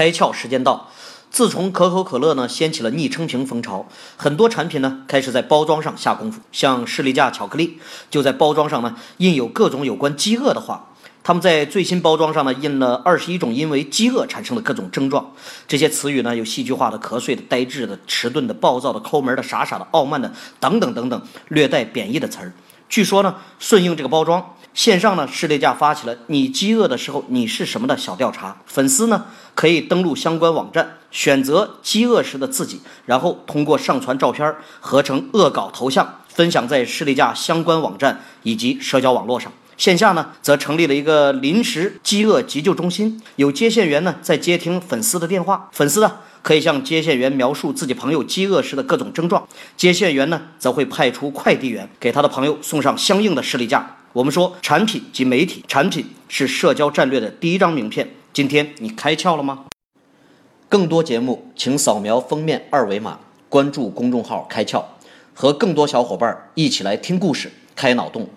开窍时间到。自从可口可乐呢掀起了昵称瓶风潮，很多产品呢开始在包装上下功夫。像士力架巧克力就在包装上呢印有各种有关饥饿的话。他们在最新包装上呢印了二十一种因为饥饿产生的各种症状。这些词语呢有戏剧化的、瞌睡的、呆滞的、迟钝的、暴躁的、抠门的、傻傻的、傲慢的等等等等，略带贬义的词儿。据说呢，顺应这个包装，线上呢士力架发起了“你饥饿的时候你是什么”的小调查，粉丝呢可以登录相关网站，选择饥饿时的自己，然后通过上传照片合成恶搞头像，分享在士力架相关网站以及社交网络上。线下呢，则成立了一个临时饥饿急救中心，有接线员呢在接听粉丝的电话，粉丝呢可以向接线员描述自己朋友饥饿时的各种症状，接线员呢则会派出快递员给他的朋友送上相应的士力架。我们说，产品及媒体，产品是社交战略的第一张名片。今天你开窍了吗？更多节目，请扫描封面二维码，关注公众号“开窍”，和更多小伙伴一起来听故事、开脑洞。